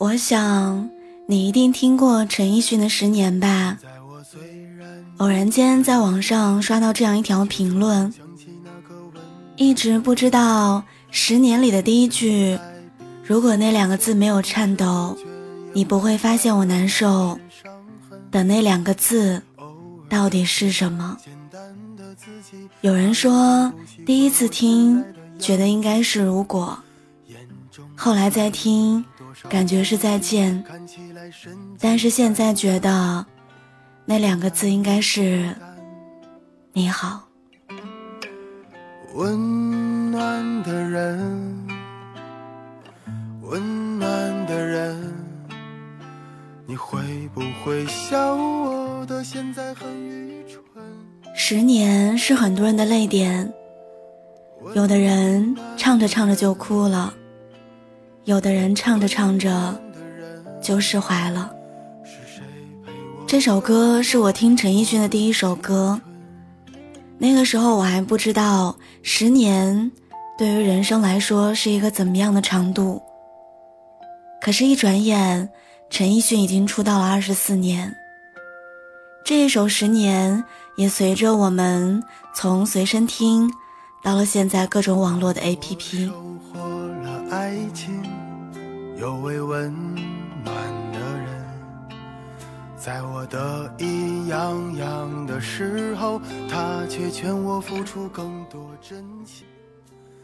我想你一定听过陈奕迅的《十年》吧？偶然间在网上刷到这样一条评论，一直不知道《十年》里的第一句“如果那两个字没有颤抖，你不会发现我难受”的那两个字到底是什么。有人说，第一次听觉得应该是“如果”，后来再听，感觉是再见，但是现在觉得那两个字应该是“你好”。温暖的人，温暖的人，你会不会笑我的现在很愚蠢？十年是很多人的泪点，有的人唱着唱着就哭了，有的人唱着唱着就释怀了。这首歌是我听陈奕迅的第一首歌，那个时候我还不知道十年对于人生来说是一个怎么样的长度。可是，一转眼，陈奕迅已经出道了二十四年。这一首《十年》也随着我们从随身听，到了现在各种网络的 APP。有位温暖的人，在我得意洋洋的时候，他却劝我付出更多真情。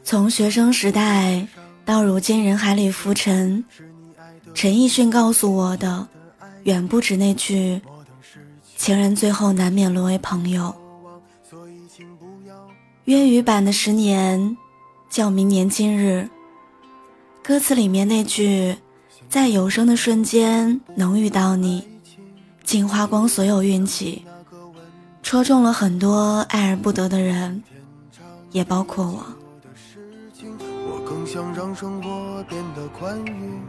从学生时代到如今人海里浮沉，陈奕迅告诉我的，远不止那句。情人最后难免沦为朋友。粤语版的《十年》叫《明年今日》，歌词里面那句“在有生的瞬间能遇到你，竟花光所有运气”，戳中了很多爱而不得的人，也包括我。我更想让生活变得宽裕。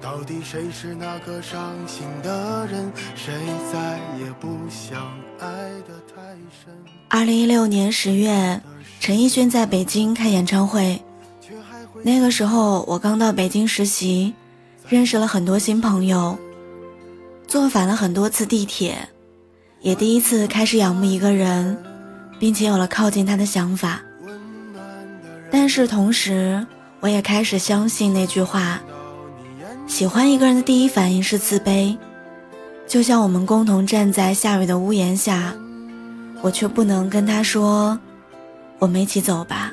到底谁是那个伤心的人？谁再也不想爱得太深？二零一六年十月，陈奕迅在北京开演唱会。那个时候我刚到北京实习，认识了很多新朋友，坐反了很多次地铁，也第一次开始仰慕一个人，并且有了靠近他的想法。但是同时，我也开始相信那句话。喜欢一个人的第一反应是自卑，就像我们共同站在下雨的屋檐下，我却不能跟他说：“我们一起走吧。”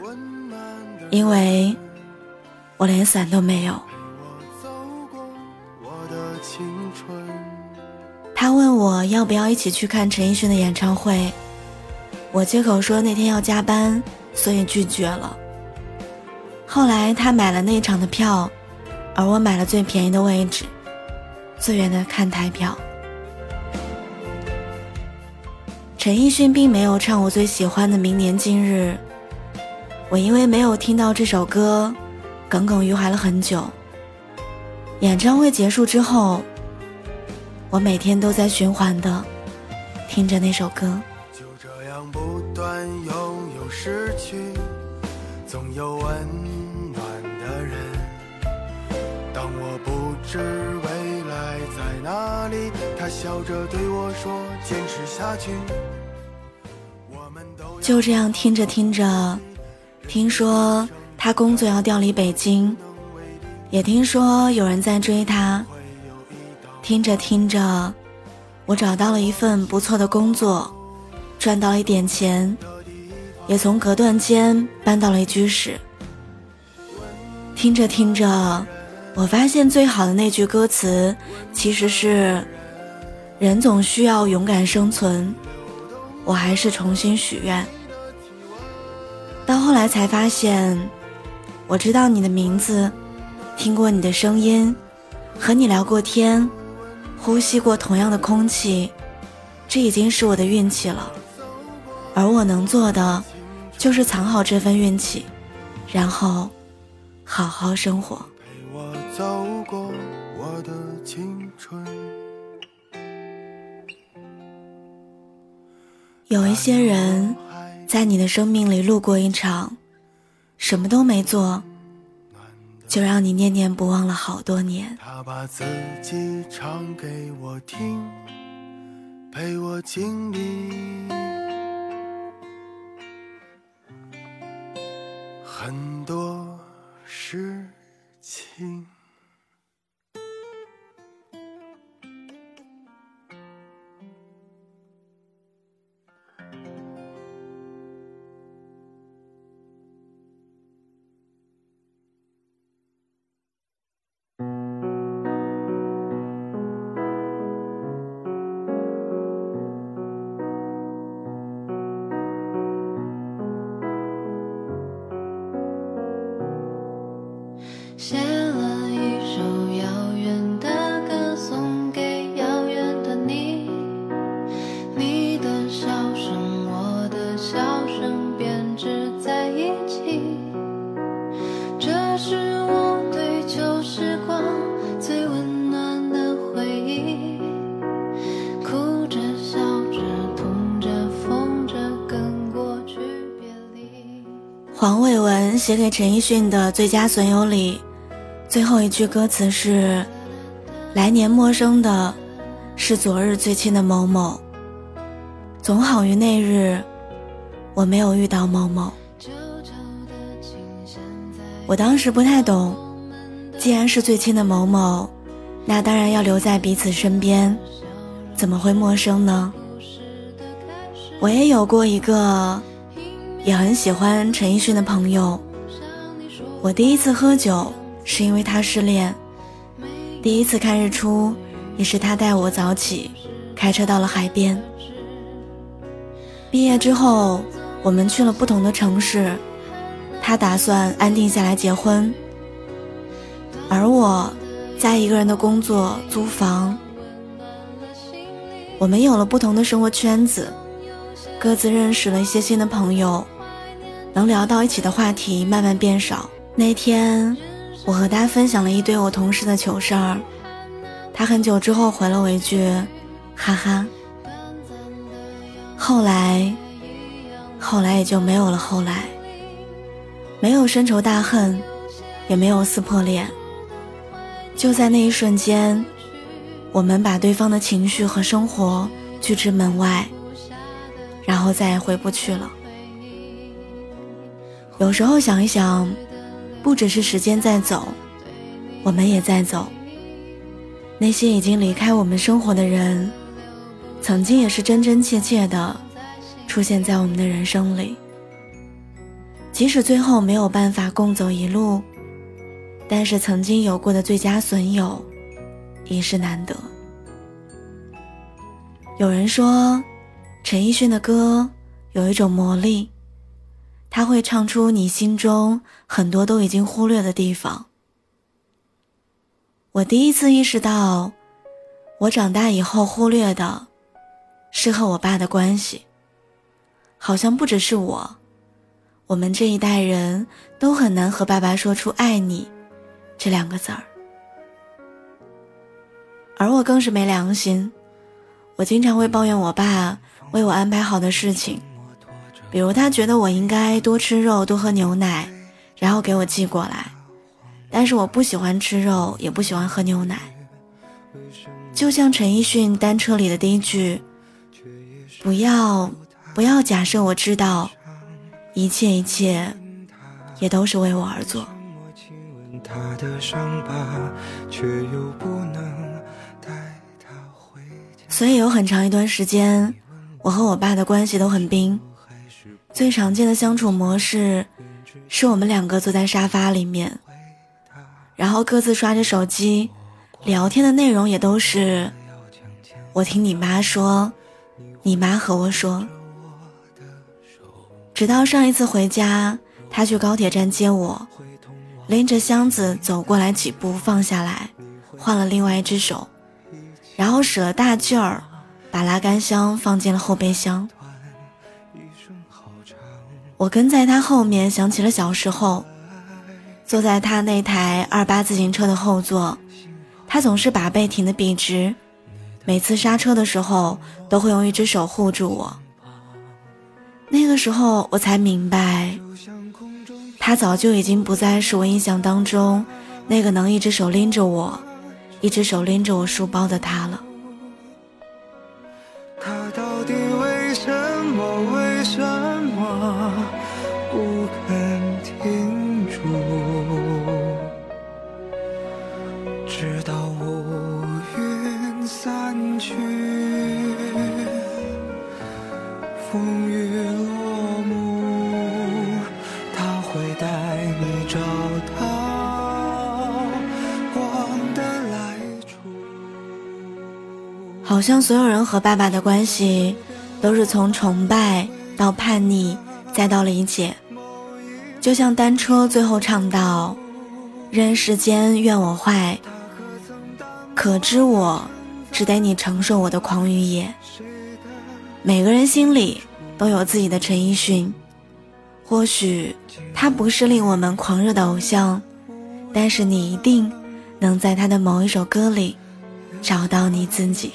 因为我连伞都没有。他问我要不要一起去看陈奕迅的演唱会，我借口说那天要加班，所以拒绝了。后来他买了那场的票。而我买了最便宜的位置，最远的看台票。陈奕迅并没有唱我最喜欢的《明年今日》，我因为没有听到这首歌，耿耿于怀了很久。演唱会结束之后，我每天都在循环的听着那首歌。就这样不断拥有失去，总有温暖的人。当我不。知未来在哪里？他笑着对我说：“坚持下去。”就这样听着听着，听说他工作要调离北京，也听说有人在追他。听着听着，我找到了一份不错的工作，赚到了一点钱，也从隔断间搬到了一居室。听着听着。我发现最好的那句歌词，其实是“人总需要勇敢生存”。我还是重新许愿。到后来才发现，我知道你的名字，听过你的声音，和你聊过天，呼吸过同样的空气，这已经是我的运气了。而我能做的，就是藏好这份运气，然后好好生活。有一些人，在你的生命里路过一场，什么都没做，就让你念念不忘了好多年。他把自己唱给我听，陪我经历很多事情。写给陈奕迅的《最佳损友》里，最后一句歌词是：“来年陌生的，是昨日最亲的某某。总好于那日，我没有遇到某某。”我当时不太懂，既然是最亲的某某，那当然要留在彼此身边，怎么会陌生呢？我也有过一个。也很喜欢陈奕迅的朋友。我第一次喝酒是因为他失恋，第一次看日出也是他带我早起，开车到了海边。毕业之后，我们去了不同的城市，他打算安定下来结婚，而我在一个人的工作租房。我们有了不同的生活圈子。各自认识了一些新的朋友，能聊到一起的话题慢慢变少。那天，我和他分享了一堆我同事的糗事儿，他很久之后回了我一句：“哈哈。”后来，后来也就没有了后来，没有深仇大恨，也没有撕破脸。就在那一瞬间，我们把对方的情绪和生活拒之门外。然后再也回不去了。有时候想一想，不只是时间在走，我们也在走。那些已经离开我们生活的人，曾经也是真真切切的出现在我们的人生里。即使最后没有办法共走一路，但是曾经有过的最佳损友，已是难得。有人说。陈奕迅的歌有一种魔力，他会唱出你心中很多都已经忽略的地方。我第一次意识到，我长大以后忽略的，是和我爸的关系。好像不只是我，我们这一代人都很难和爸爸说出“爱你”这两个字儿，而我更是没良心。我经常会抱怨我爸为我安排好的事情，比如他觉得我应该多吃肉、多喝牛奶，然后给我寄过来。但是我不喜欢吃肉，也不喜欢喝牛奶。就像陈奕迅《单车》里的第一句：“不要，不要假设我知道，一切一切，也都是为我而做。”所以有很长一段时间，我和我爸的关系都很冰。最常见的相处模式，是我们两个坐在沙发里面，然后各自刷着手机，聊天的内容也都是我听你妈说，你妈和我说。直到上一次回家，他去高铁站接我，拎着箱子走过来几步，放下来，换了另外一只手，然后使了大劲儿，把拉杆箱放进了后备箱。我跟在他后面，想起了小时候，坐在他那台二八自行车的后座，他总是把背挺得笔直，每次刹车的时候都会用一只手护住我。那个时候我才明白，他早就已经不再是我印象当中那个能一只手拎着我，一只手拎着我书包的他了。找到光的来处。好像所有人和爸爸的关系，都是从崇拜到叛逆，再到理解。就像单车最后唱到：“人世间怨我坏，可知我只得你承受我的狂语也。”每个人心里都有自己的陈奕迅，或许他不是令我们狂热的偶像，但是你一定能在他的某一首歌里找到你自己。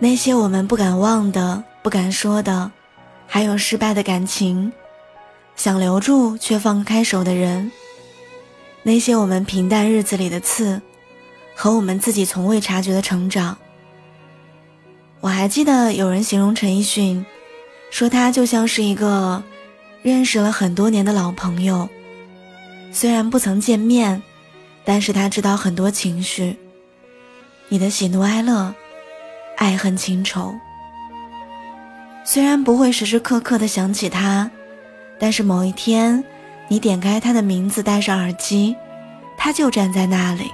那些我们不敢忘的、不敢说的，还有失败的感情，想留住却放开手的人，那些我们平淡日子里的刺，和我们自己从未察觉的成长。我还记得有人形容陈奕迅，说他就像是一个认识了很多年的老朋友，虽然不曾见面，但是他知道很多情绪，你的喜怒哀乐。爱恨情仇，虽然不会时时刻刻的想起他，但是某一天，你点开他的名字，戴上耳机，他就站在那里，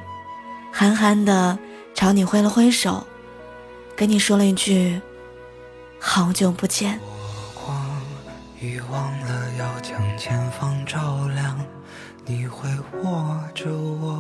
憨憨的朝你挥了挥手，跟你说了一句：“好久不见。”光遗忘了要将前方照亮，你会握着我